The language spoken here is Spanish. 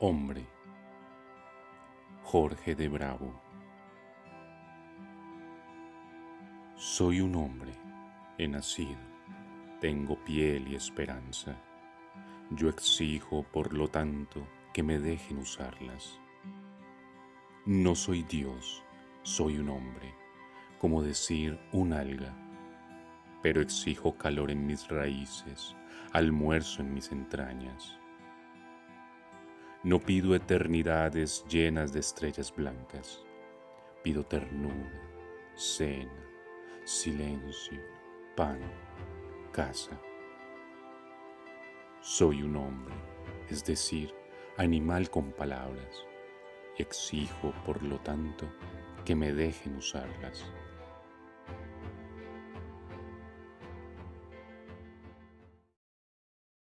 Hombre. Jorge de Bravo. Soy un hombre, he nacido, tengo piel y esperanza. Yo exijo, por lo tanto, que me dejen usarlas. No soy Dios, soy un hombre, como decir un alga, pero exijo calor en mis raíces, almuerzo en mis entrañas no pido eternidades llenas de estrellas blancas. Pido ternura, cena, silencio, pan, casa. Soy un hombre, es decir, animal con palabras, y exijo, por lo tanto, que me dejen usarlas.